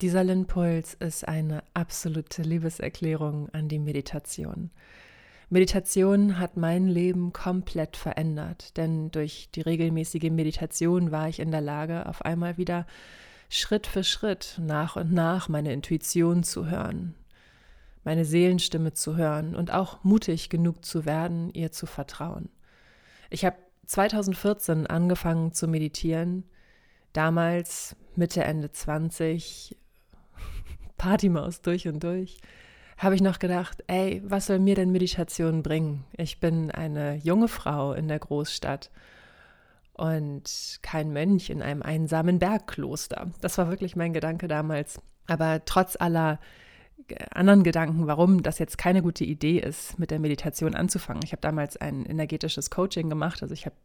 Dieser Impuls ist eine absolute Liebeserklärung an die Meditation. Meditation hat mein Leben komplett verändert, denn durch die regelmäßige Meditation war ich in der Lage, auf einmal wieder Schritt für Schritt nach und nach meine Intuition zu hören, meine Seelenstimme zu hören und auch mutig genug zu werden, ihr zu vertrauen. Ich habe 2014 angefangen zu meditieren, damals Mitte, Ende 20, Partymaus durch und durch, habe ich noch gedacht, ey, was soll mir denn Meditation bringen? Ich bin eine junge Frau in der Großstadt und kein Mönch in einem einsamen Bergkloster. Das war wirklich mein Gedanke damals. Aber trotz aller anderen Gedanken, warum das jetzt keine gute Idee ist, mit der Meditation anzufangen. Ich habe damals ein energetisches Coaching gemacht. Also ich habe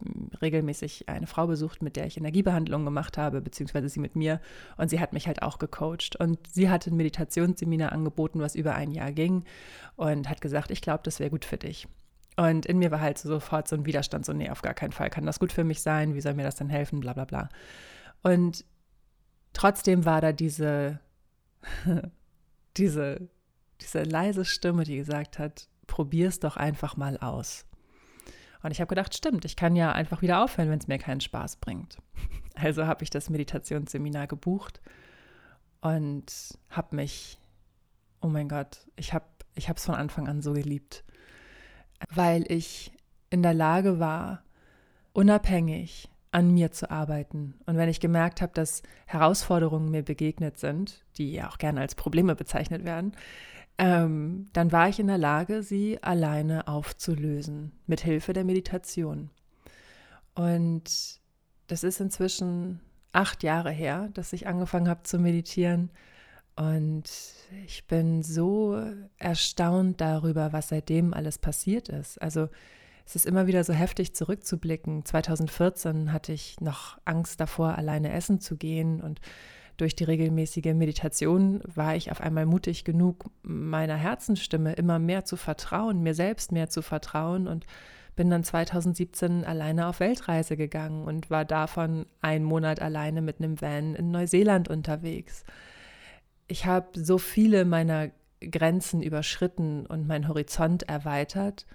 regelmäßig eine Frau besucht, mit der ich Energiebehandlung gemacht habe, beziehungsweise sie mit mir. Und sie hat mich halt auch gecoacht. Und sie hatte ein Meditationsseminar angeboten, was über ein Jahr ging und hat gesagt, ich glaube, das wäre gut für dich. Und in mir war halt sofort so ein Widerstand, so, nee, auf gar keinen Fall kann das gut für mich sein, wie soll mir das denn helfen, bla bla bla. Und trotzdem war da diese diese, diese leise Stimme, die gesagt hat, probier es doch einfach mal aus. Und ich habe gedacht, stimmt, ich kann ja einfach wieder aufhören, wenn es mir keinen Spaß bringt. Also habe ich das Meditationsseminar gebucht und habe mich, oh mein Gott, ich habe ich es von Anfang an so geliebt, weil ich in der Lage war, unabhängig an mir zu arbeiten. Und wenn ich gemerkt habe, dass Herausforderungen mir begegnet sind, die ja auch gerne als Probleme bezeichnet werden, ähm, dann war ich in der Lage, sie alleine aufzulösen, mit Hilfe der Meditation. Und das ist inzwischen acht Jahre her, dass ich angefangen habe zu meditieren. Und ich bin so erstaunt darüber, was seitdem alles passiert ist. Also es ist immer wieder so heftig zurückzublicken. 2014 hatte ich noch Angst davor, alleine essen zu gehen und durch die regelmäßige Meditation war ich auf einmal mutig genug, meiner Herzensstimme immer mehr zu vertrauen, mir selbst mehr zu vertrauen und bin dann 2017 alleine auf Weltreise gegangen und war davon einen Monat alleine mit einem Van in Neuseeland unterwegs. Ich habe so viele meiner Grenzen überschritten und meinen Horizont erweitert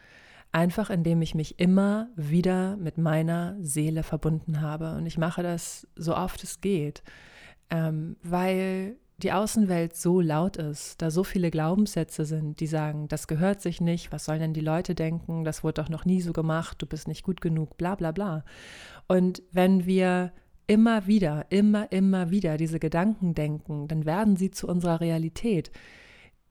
Einfach indem ich mich immer wieder mit meiner Seele verbunden habe. Und ich mache das so oft es geht, ähm, weil die Außenwelt so laut ist, da so viele Glaubenssätze sind, die sagen, das gehört sich nicht, was sollen denn die Leute denken, das wurde doch noch nie so gemacht, du bist nicht gut genug, bla bla bla. Und wenn wir immer wieder, immer, immer wieder diese Gedanken denken, dann werden sie zu unserer Realität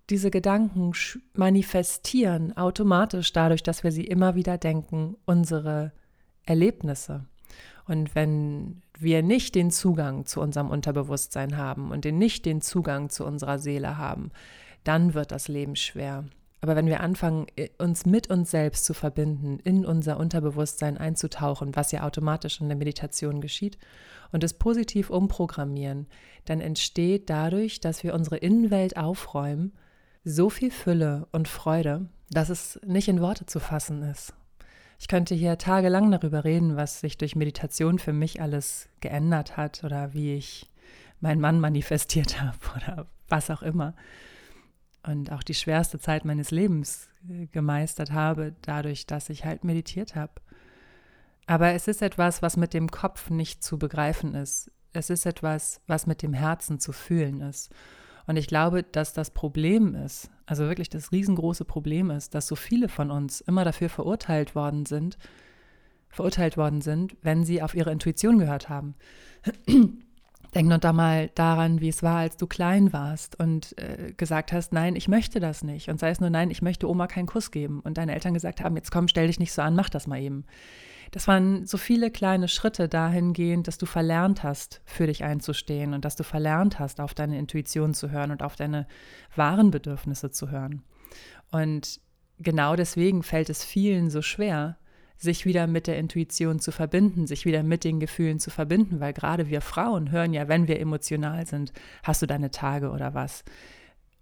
diese Gedanken manifestieren automatisch dadurch, dass wir sie immer wieder denken, unsere Erlebnisse. Und wenn wir nicht den Zugang zu unserem Unterbewusstsein haben und nicht den Zugang zu unserer Seele haben, dann wird das Leben schwer. Aber wenn wir anfangen, uns mit uns selbst zu verbinden, in unser Unterbewusstsein einzutauchen, was ja automatisch in der Meditation geschieht, und es positiv umprogrammieren, dann entsteht dadurch, dass wir unsere Innenwelt aufräumen, so viel Fülle und Freude, dass es nicht in Worte zu fassen ist. Ich könnte hier tagelang darüber reden, was sich durch Meditation für mich alles geändert hat oder wie ich meinen Mann manifestiert habe oder was auch immer. Und auch die schwerste Zeit meines Lebens gemeistert habe, dadurch, dass ich halt meditiert habe. Aber es ist etwas, was mit dem Kopf nicht zu begreifen ist. Es ist etwas, was mit dem Herzen zu fühlen ist. Und ich glaube, dass das Problem ist, also wirklich das riesengroße Problem ist, dass so viele von uns immer dafür verurteilt worden sind, verurteilt worden sind, wenn sie auf ihre Intuition gehört haben. Denk nur da mal daran, wie es war, als du klein warst und äh, gesagt hast, nein, ich möchte das nicht. Und sei es nur, nein, ich möchte Oma keinen Kuss geben. Und deine Eltern gesagt haben, jetzt komm, stell dich nicht so an, mach das mal eben. Das waren so viele kleine Schritte dahingehend, dass du verlernt hast, für dich einzustehen und dass du verlernt hast, auf deine Intuition zu hören und auf deine wahren Bedürfnisse zu hören. Und genau deswegen fällt es vielen so schwer, sich wieder mit der Intuition zu verbinden, sich wieder mit den Gefühlen zu verbinden, weil gerade wir Frauen hören ja, wenn wir emotional sind, hast du deine Tage oder was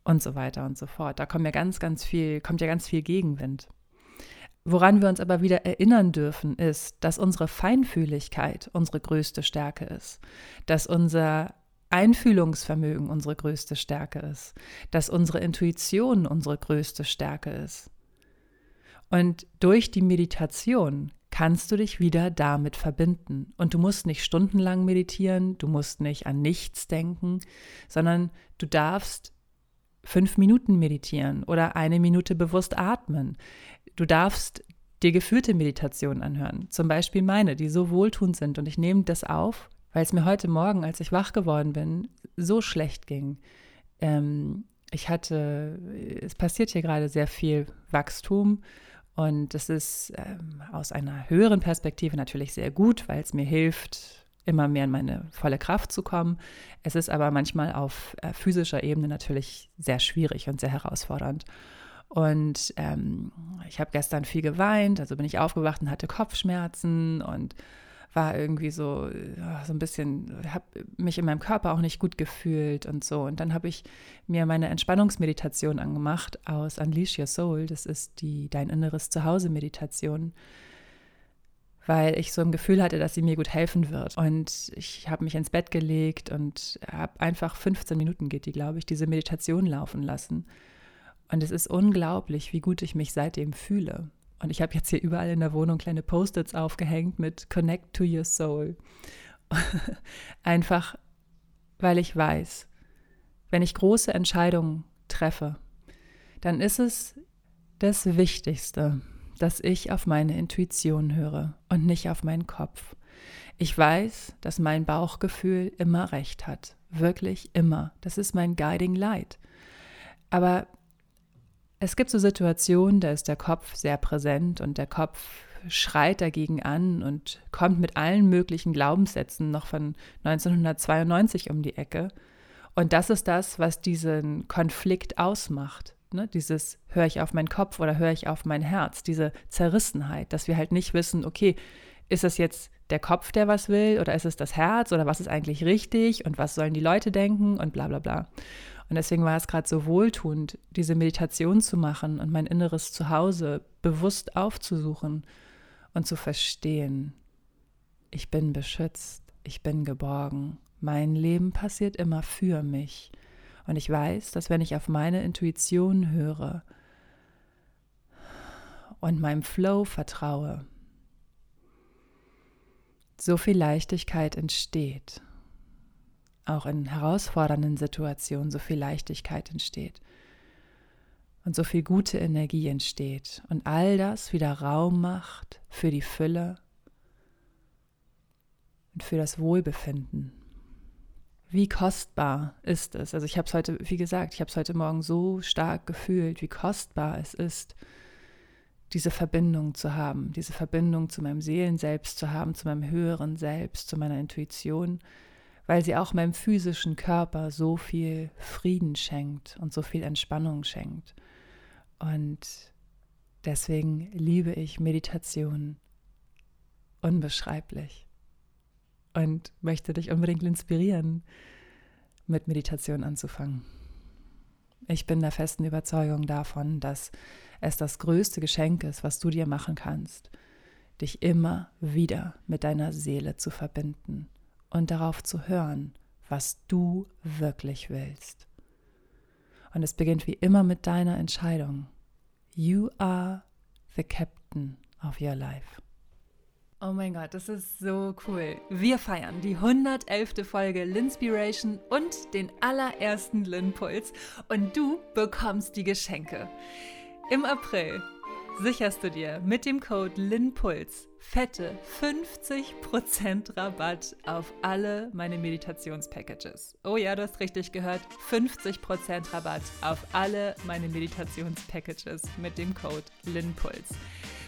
und so weiter und so fort. Da kommt ja ganz, ganz viel, kommt ja ganz viel Gegenwind. Woran wir uns aber wieder erinnern dürfen, ist, dass unsere Feinfühligkeit unsere größte Stärke ist, dass unser Einfühlungsvermögen unsere größte Stärke ist, dass unsere Intuition unsere größte Stärke ist. Und durch die Meditation kannst du dich wieder damit verbinden. Und du musst nicht stundenlang meditieren, du musst nicht an nichts denken, sondern du darfst fünf Minuten meditieren oder eine Minute bewusst atmen. Du darfst dir geführte Meditationen anhören, zum Beispiel meine, die so wohltuend sind. Und ich nehme das auf, weil es mir heute Morgen, als ich wach geworden bin, so schlecht ging. Ähm, ich hatte, es passiert hier gerade sehr viel Wachstum und das ist ähm, aus einer höheren Perspektive natürlich sehr gut, weil es mir hilft, immer mehr in meine volle Kraft zu kommen. Es ist aber manchmal auf äh, physischer Ebene natürlich sehr schwierig und sehr herausfordernd. Und ähm, ich habe gestern viel geweint, also bin ich aufgewacht und hatte Kopfschmerzen und war irgendwie so, so ein bisschen, habe mich in meinem Körper auch nicht gut gefühlt und so. Und dann habe ich mir meine Entspannungsmeditation angemacht aus Unleash Your Soul. Das ist die Dein Inneres Zuhause-Meditation, weil ich so ein Gefühl hatte, dass sie mir gut helfen wird. Und ich habe mich ins Bett gelegt und habe einfach 15 Minuten geht die, glaube ich, diese Meditation laufen lassen. Und es ist unglaublich, wie gut ich mich seitdem fühle. Und ich habe jetzt hier überall in der Wohnung kleine Post-its aufgehängt mit Connect to Your Soul. Einfach, weil ich weiß, wenn ich große Entscheidungen treffe, dann ist es das Wichtigste, dass ich auf meine Intuition höre und nicht auf meinen Kopf. Ich weiß, dass mein Bauchgefühl immer recht hat. Wirklich immer. Das ist mein Guiding Light. Aber es gibt so Situationen, da ist der Kopf sehr präsent und der Kopf schreit dagegen an und kommt mit allen möglichen Glaubenssätzen noch von 1992 um die Ecke. Und das ist das, was diesen Konflikt ausmacht. Ne? Dieses höre ich auf meinen Kopf oder höre ich auf mein Herz, diese Zerrissenheit, dass wir halt nicht wissen, okay, ist es jetzt der Kopf, der was will oder ist es das Herz oder was ist eigentlich richtig und was sollen die Leute denken und bla bla bla. Und deswegen war es gerade so wohltuend, diese Meditation zu machen und mein inneres Zuhause bewusst aufzusuchen und zu verstehen, ich bin beschützt, ich bin geborgen, mein Leben passiert immer für mich. Und ich weiß, dass wenn ich auf meine Intuition höre und meinem Flow vertraue, so viel Leichtigkeit entsteht auch in herausfordernden Situationen so viel Leichtigkeit entsteht und so viel gute Energie entsteht und all das wieder Raum macht für die Fülle und für das Wohlbefinden. Wie kostbar ist es? Also ich habe es heute, wie gesagt, ich habe es heute Morgen so stark gefühlt, wie kostbar es ist, diese Verbindung zu haben, diese Verbindung zu meinem Seelenselbst zu haben, zu meinem höheren Selbst, zu meiner Intuition, weil sie auch meinem physischen Körper so viel Frieden schenkt und so viel Entspannung schenkt. Und deswegen liebe ich Meditation unbeschreiblich und möchte dich unbedingt inspirieren, mit Meditation anzufangen. Ich bin der festen Überzeugung davon, dass es das größte Geschenk ist, was du dir machen kannst, dich immer wieder mit deiner Seele zu verbinden und darauf zu hören, was du wirklich willst. Und es beginnt wie immer mit deiner Entscheidung. You are the captain of your life. Oh mein Gott, das ist so cool. Wir feiern die 111. Folge Linspiration und den allerersten Linpuls und du bekommst die Geschenke. Im April sicherst du dir mit dem Code LINPULS fette 50% Rabatt auf alle meine Meditationspackages. Oh ja, du hast richtig gehört, 50% Rabatt auf alle meine Meditationspackages mit dem Code LINPULS.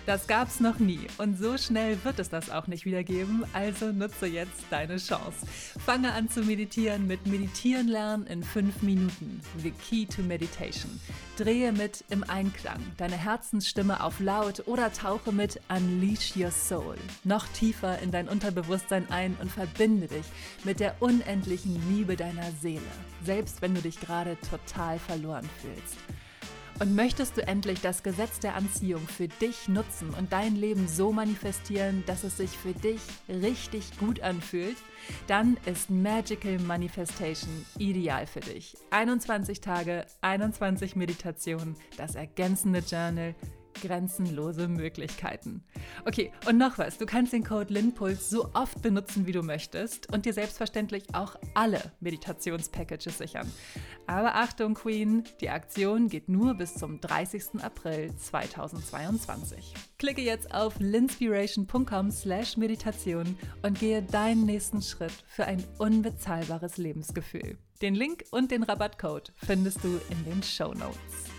Das gab's noch nie und so schnell wird es das auch nicht wieder geben, also nutze jetzt deine Chance. Fange an zu meditieren mit Meditieren lernen in fünf Minuten. The Key to Meditation. Drehe mit im Einklang deine Herzensstimme auf laut oder tauche mit Unleash Your Soul noch tiefer in dein Unterbewusstsein ein und verbinde dich mit der unendlichen Liebe deiner Seele, selbst wenn du dich gerade total verloren fühlst. Und möchtest du endlich das Gesetz der Anziehung für dich nutzen und dein Leben so manifestieren, dass es sich für dich richtig gut anfühlt? Dann ist Magical Manifestation ideal für dich. 21 Tage, 21 Meditationen, das ergänzende Journal, grenzenlose Möglichkeiten. Okay, und noch was. Du kannst den Code LINPULS so oft benutzen, wie du möchtest und dir selbstverständlich auch alle Meditationspackages sichern. Aber Achtung, Queen, die Aktion geht nur bis zum 30. April 2022. Klicke jetzt auf linspiration.com slash Meditation und gehe deinen nächsten Schritt für ein unbezahlbares Lebensgefühl. Den Link und den Rabattcode findest du in den Show Notes.